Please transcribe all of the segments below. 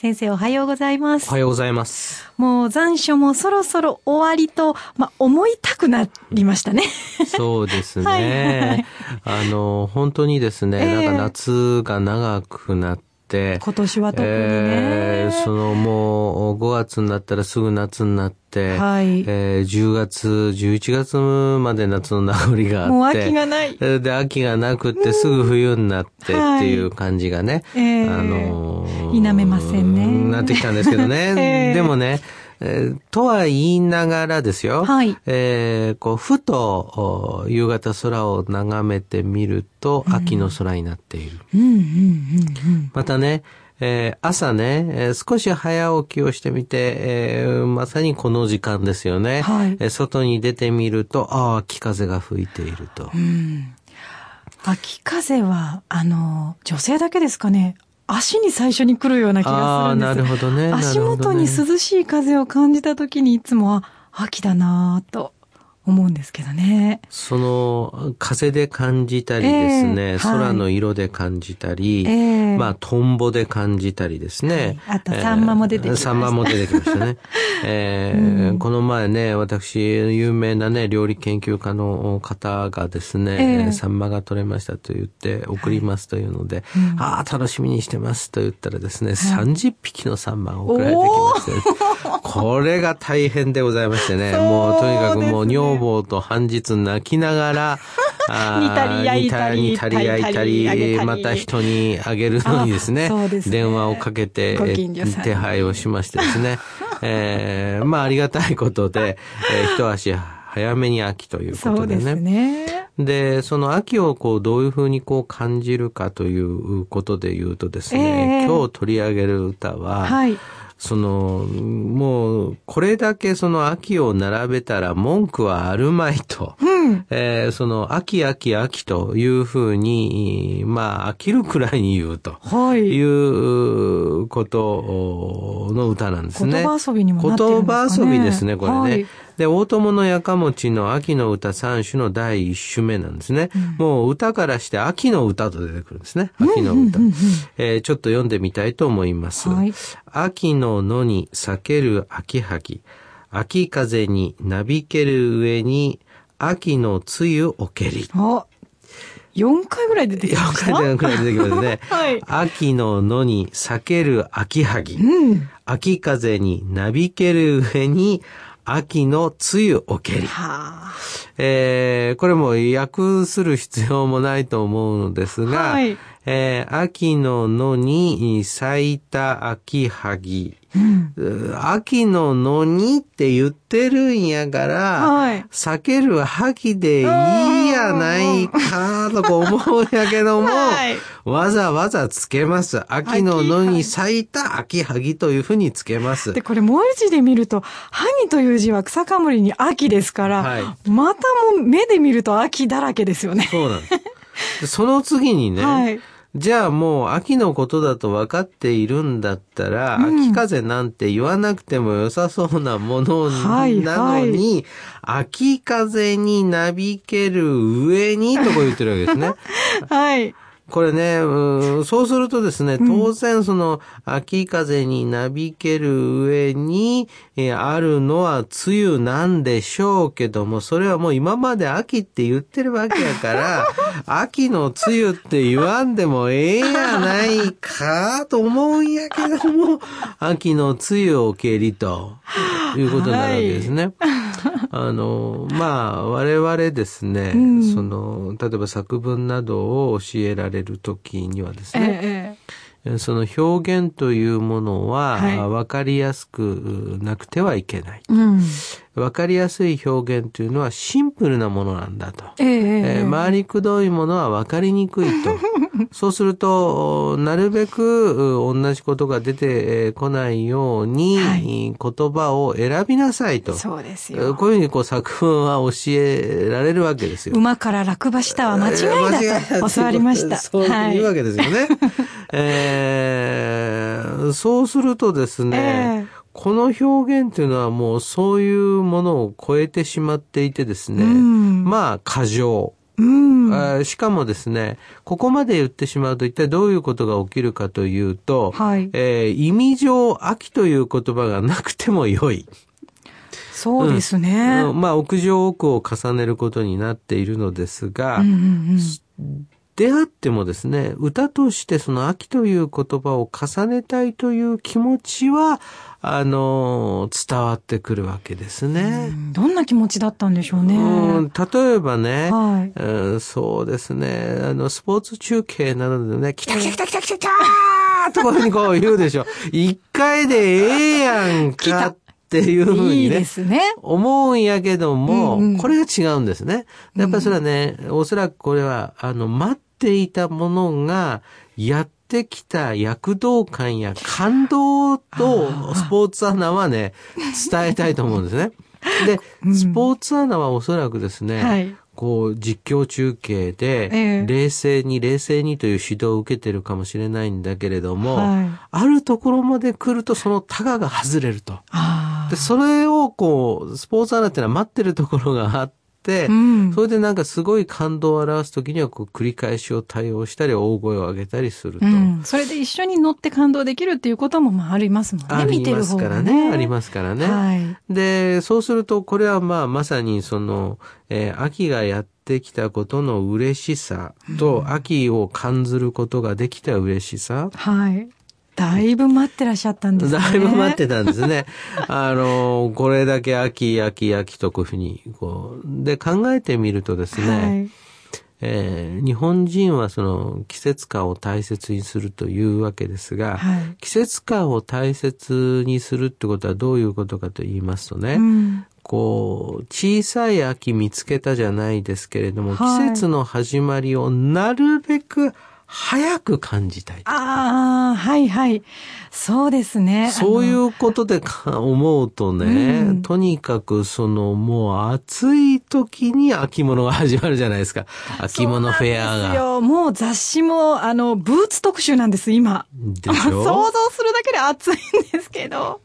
先生おはようございます。おはようございます。もう残暑もそろそろ終わりと、まあ、思いたくなりましたね。そうですね。はいはい、あの、本当にですね、えー、なんか夏が長くなって、今年は特にね、えー、そのもう5月になったらすぐ夏になって、はい、えー、10月、11月まで夏の名残があって、もう秋がない。で、秋がなくってすぐ冬になってってい。う感じがね、はい、えー、あのー、否めませんね。なってきたんですけどね。えー、でもね、えー、とは言いながらですよ。はい。えー、こう、ふと、夕方空を眺めてみると、秋の空になっている。うん、うん、うん、うん。またね、えー、朝ね、えー、少し早起きをしてみて、えー、まさにこの時間ですよね。はい、えー、外に出てみると、ああ、秋風が吹いていると。うん、秋風は、あの、女性だけですかね。足に最初に来るような気がするんです。なるほどね。足元に涼しい風を感じた時にいつも、秋だなぁと思うんですけどね。その、風で感じたりですね、えー、空の色で感じたり、はい、まあ、トンボで感じたりですね。はい、あと、サンマも出てきました、サンマも出てきましたね。えー、うん、この前ね、私、有名なね、料理研究家の方がですね、えー、サンマが取れましたと言って送りますというので、はい。うん、ああ、楽しみにしてますと言ったらですね、はい、30匹のサンマが送られてきまして、これが大変でございましてね、もうとにかくもう女房と半日泣きながら、煮たり焼いたり、煮たり焼いたり、また人にあげるのにですね、すね。電話をかけて手配をしましてですね、えー、まあありがたいことで、えー、一足早めに秋ということでね。そうですね。で、その秋をこうどういうふうにこう感じるかということで言うとですね、えー、今日取り上げる歌は、はいその、もう、これだけその秋を並べたら文句はあるまいと、うん、えー、その秋秋秋というふうに、まあ、飽きるくらいに言うと、はい、いうことの歌なんですね。言葉遊びにもなってるんですかね。言葉遊びですね、これね。はいで、大友のやかもちの秋の歌三種の第一種目なんですね。うん、もう歌からして秋の歌と出てくるんですね。秋の歌。えー、ちょっと読んでみたいと思います。はい、秋の野に咲ける秋はぎ。秋風になびける上に秋の梅雨おけり。4回ぐらい出てきますか ?4 回ぐらい出てきますね。はい。秋の野に咲ける秋はぎ。うん。秋風になびける上に秋の梅雨おけり。はあ、えー、これも訳する必要もないと思うのですが、はい、えー、秋の野に咲いた秋はぎ。うん、秋の野にって言ってるんやから、はい、避ける萩でいいやないかとか思うんやけども、はい、わざわざつけます。秋の野に咲いた秋萩というふうにつけます。で、これ文字で見ると、萩という字は草冠に秋ですから、はい、またも目で見ると秋だらけですよね。そうなんです。その次にね、はいじゃあもう秋のことだと分かっているんだったら、うん、秋風なんて言わなくても良さそうなものなのに、はいはい、秋風になびける上にとこ言ってるわけですね。はい。これね、うそうするとですね、当然その秋風になびける上に、えあるのは梅雨なんでしょうけども、それはもう今まで秋って言ってるわけやから、秋の梅雨って言わんでもええやないかと思うんやけども、秋の梅雨を蹴りということになるわけですね。はい。あの、まあ、我々ですね、うん、その、例えば作文などを教えられる時にはですね、ええその表現というものは、分かりやすくなくてはいけない。うん分かりやすい表現というのはシンプルなものなんだと。えー、えー、回りくどいものは分かりにくいと。そうすると、なるべく同じことが出てこないように、はい、言葉を選びなさいと。そうですよ。こういうふうにこう作文は教えられるわけですよ。馬から落馬したは間違いだと教わりました。そういうわけですよね。はい、えー、そうするとですね、えーこの表現というのはもうそういうものを超えてしまっていてですね、うん、まあ過剰。うん、しかもですね、ここまで言ってしまうと一体どういうことが起きるかというと、はい、えー、意味上、秋という言葉がなくても良い。そうですね。うん、まあ、屋上奥を重ねることになっているのですが、うんうんうんであってもですね、歌としてその秋という言葉を重ねたいという気持ちは、あの、伝わってくるわけですね。どんな気持ちだったんでしょうね。うん、例えばね、はい、うん、そうですね、あの、スポーツ中継などでね、来た来た来た来た来た来たところにこう言うでしょ。一回でええやんかっていうふうにね、ね思うんやけども、うんうん、これが違うんですね。やっぱりそれはね、おそらくこれは、あの、待っていたものが、やっってきた躍動感や感動とスポーツアナはね、伝えたいと思うんですね。で、スポーツアナはおそらくですね、はい、こう実況中継で、冷静に冷静にという指導を受けてるかもしれないんだけれども、はい、あるところまで来るとそのタガが外れると。で、それをこう、スポーツアナってのは待ってるところがあって、、うん、それでなんかすごい感動を表すときにはこう繰り返しを対応したり大声を上げたりすると、うん、それで一緒に乗って感動できるっていうこともまあありますもんね。見てる方がね。ありますからね。はい、で、そうするとこれはまあまさにその、えー、秋がやってきたことの嬉しさと、秋を感ずることができた嬉しさ。はい。だいぶ待ってらっしゃったんですね。だいぶ待ってたんですね。あの、これだけ秋、秋、秋とこういうふうに、こう、で考えてみるとですね、はいえー、日本人はその季節感を大切にするというわけですが、はい、季節感を大切にするってことはどういうことかと言いますとね、うん、こう、小さい秋見つけたじゃないですけれども、はい、季節の始まりをなるべく早く感じたい。ああ、はいはい。そうですね。そういうことで思うとね、うん、とにかくそのもう暑い時に秋物が始まるじゃないですか。秋物フェアが。よ。もう雑誌もあの、ブーツ特集なんです、今。でしょ？想像するだけで暑いんですけど。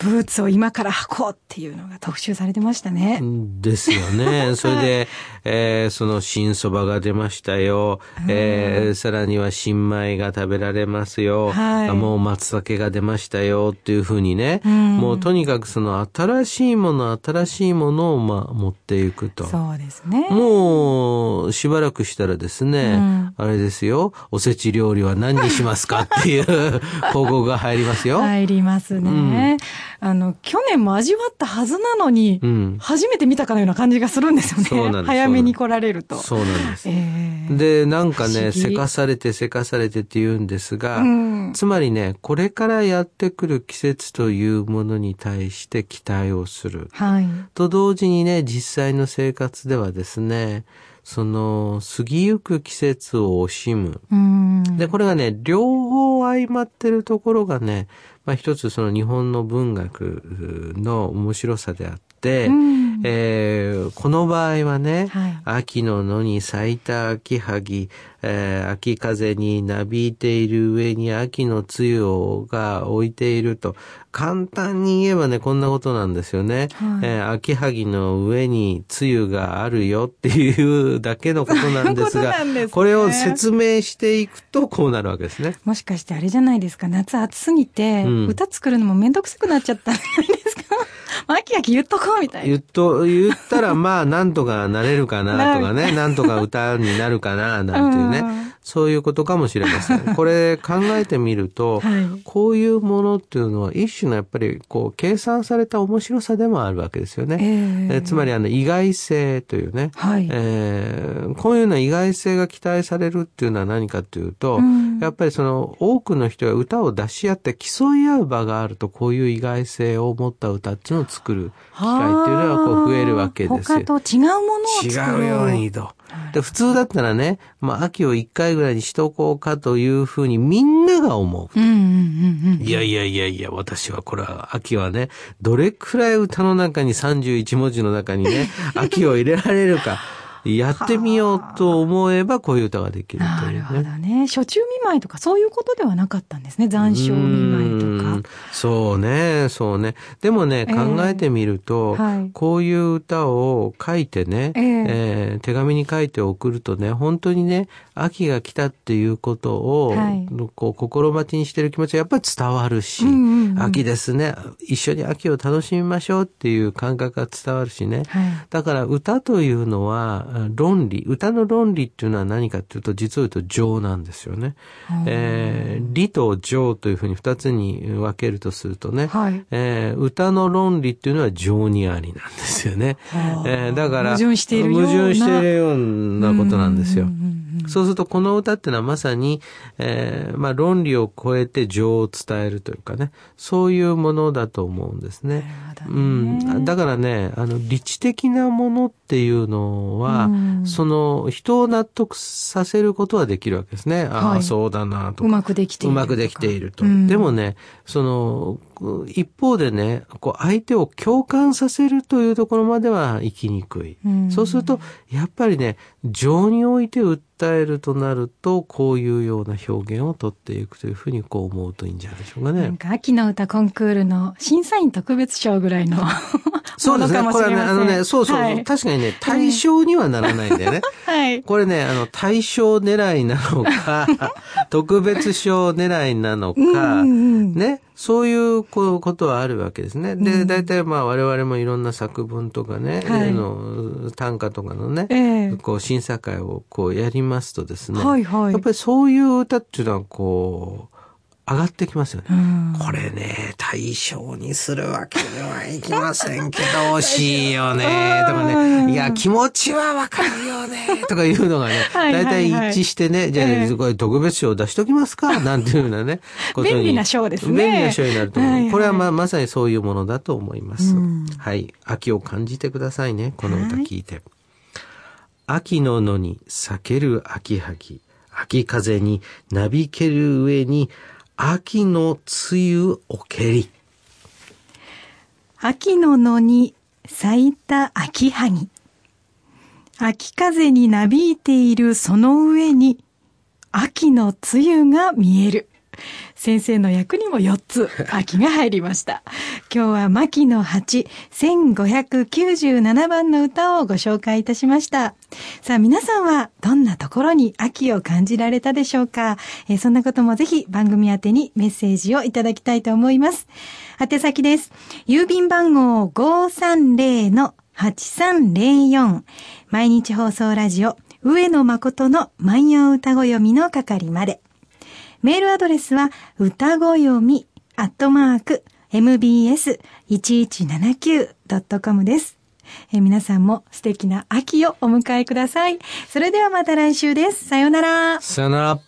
ブーツを今から履こうっていうのが特集されてましたね。ですよね。それで、えー、その新蕎麦が出ましたよ。えー、さらには新米が食べられますよ。はい、もう松茸が出ましたよっていうふうにね、うもうとにかくその新しいもの、新しいものをまあ持っていくと。そうですね。もうしばらくしたらですね、うん、あれですよ、おせち料理は何にしますかっていう 広告が入りますよ。入りますね。うんあの、去年も味わったはずなのに、うん、初めて見たかのような感じがするんですよね。早めに来られると。そうなんです。えー、で、なんかね、せかされてせかされてって言うんですが、うん、つまりね、これからやってくる季節というものに対して期待をする。はい。と同時にね、実際の生活ではですね、その、過ぎゆく季節を惜しむ。で、これがね、両方相まってるところがね、まあ一つその日本の文学の面白さであって、うん、えー、この場合はね、はい、秋の野に咲いた秋はぎ、えー、秋風になびいている上に秋の梅雨が置いていると、簡単に言えばね、こんなことなんですよね。はい、えー、秋はぎの上に梅雨があるよっていうだけのことなんですが、すね、これを説明していくとこうなるわけですね。もしかしてあれじゃないですか、夏暑すぎて、うん、歌作るのもめんどくさくなっちゃったんですか？秋秋言っとこうみたいな。言っと、言ったらまあなんとかなれるかなとかね、なんとか歌になるかな、なんていうね。そういうことかもしれません。これ考えてみると、はい、こういうものっていうのは一種のやっぱりこう計算された面白さでもあるわけですよね。えー、つまりあの意外性というね、はい、えー、こういうような意外性が期待されるっていうのは何かというと、うん、やっぱりその多くの人が歌を出し合って競い合う場があるとこういう意外性を持った歌っていうのを作る機会っていうのはこう増えるわけですよ。他と違うものを作る。違うようにと。で普通だったらね、まあ、秋を一回ぐらいにしとこうかというふうにみんなが思う。いやいやいやいや、私はこれは、秋はね、どれくらい歌の中に31文字の中にね、秋を入れられるか。やってみようと思えばこういう歌ができるという、ね、なるほどね。初中見舞いとかそういうことではなかったんですね。残暑見舞いとか。そうね、そうね。でもね、考えてみると、えーはい、こういう歌を書いてね、えー、えー、手紙に書いて送るとね、本当にね、秋が来たっていうことを、はい、こう心待ちにしてる気持ちがやっぱり伝わるし、うんうんうん、秋ですね、一緒に秋を楽しみましょうっていう感覚が伝わるしね。はい、だから歌というのは、論理、歌の論理っていうのは何かっていうと、実を言うと情なんですよね。えー、理と情というふうに二つに分けるとするとね、はい、えー、歌の論理っていうのは情にありなんですよね。えー、だから、矛盾しているような。矛盾しているようなことなんそうするとこの歌っていうのはまさに、えー、まあ論理を超えて情を伝えるというかね、そういうものだと思うんですね。うん。だからね、あの、理知的なものっていうのは、うん、その、人を納得させることはできるわけですね。ああ、そうだなとうまくできている。うまくできていると。うん、でもね、その、一方でね、こう相手を共感させるというところまでは生きにくい。うん、そうすると、やっぱりね、情において訴えるとなると、こういうような表現をとっていくというふうにこう思うといいんじゃないでしょうかね。なんか秋の歌コンクールの審査員特別賞ぐらいの そうですね。これはね、あのね、そうそう、はい、確かにね、対象にはならないんだよね。はい。これね、あの、対象狙いなのか、特別賞狙いなのか、ね、そういうことはあるわけですね。で、大体まあ我々もいろんな作文とかね、はい、の短歌とかのね、えー、こう審査会をこうやりますとですね、はいはい、やっぱりそういう歌っていうのはこう、上がってきますよね。これね、対象にするわけにはいきませんけど、惜しいよね、とかね、いや、気持ちはわかるよね、とかいうのがね、大体一致してね、じゃあ、これ特別賞出しときますか、なんていうようなね、ことに。便利な賞ですね。便利な賞になると思う。これはま、まさにそういうものだと思います。はい。秋を感じてくださいね、この歌聞いて。秋の野に咲ける秋はぎ。秋風になびける上に秋の梅雨おけり。秋の野に咲いた秋はぎ。秋風になびいているその上に秋の梅雨が見える。先生の役にも4つ秋が入りました。今日は牧野八1597番の歌をご紹介いたしました。さあ皆さんはどんなところに秋を感じられたでしょうか、え、そんなこともぜひ番組宛てにメッセージをいただきたいと思います。宛先です。郵便番号530-8304毎日放送ラジオ上野誠の万葉歌子読みの係まで。メールアドレスは、歌声読み、アットマーク、mbs1179.com です。え皆さんも素敵な秋をお迎えください。それではまた来週です。さよなら。さようなら。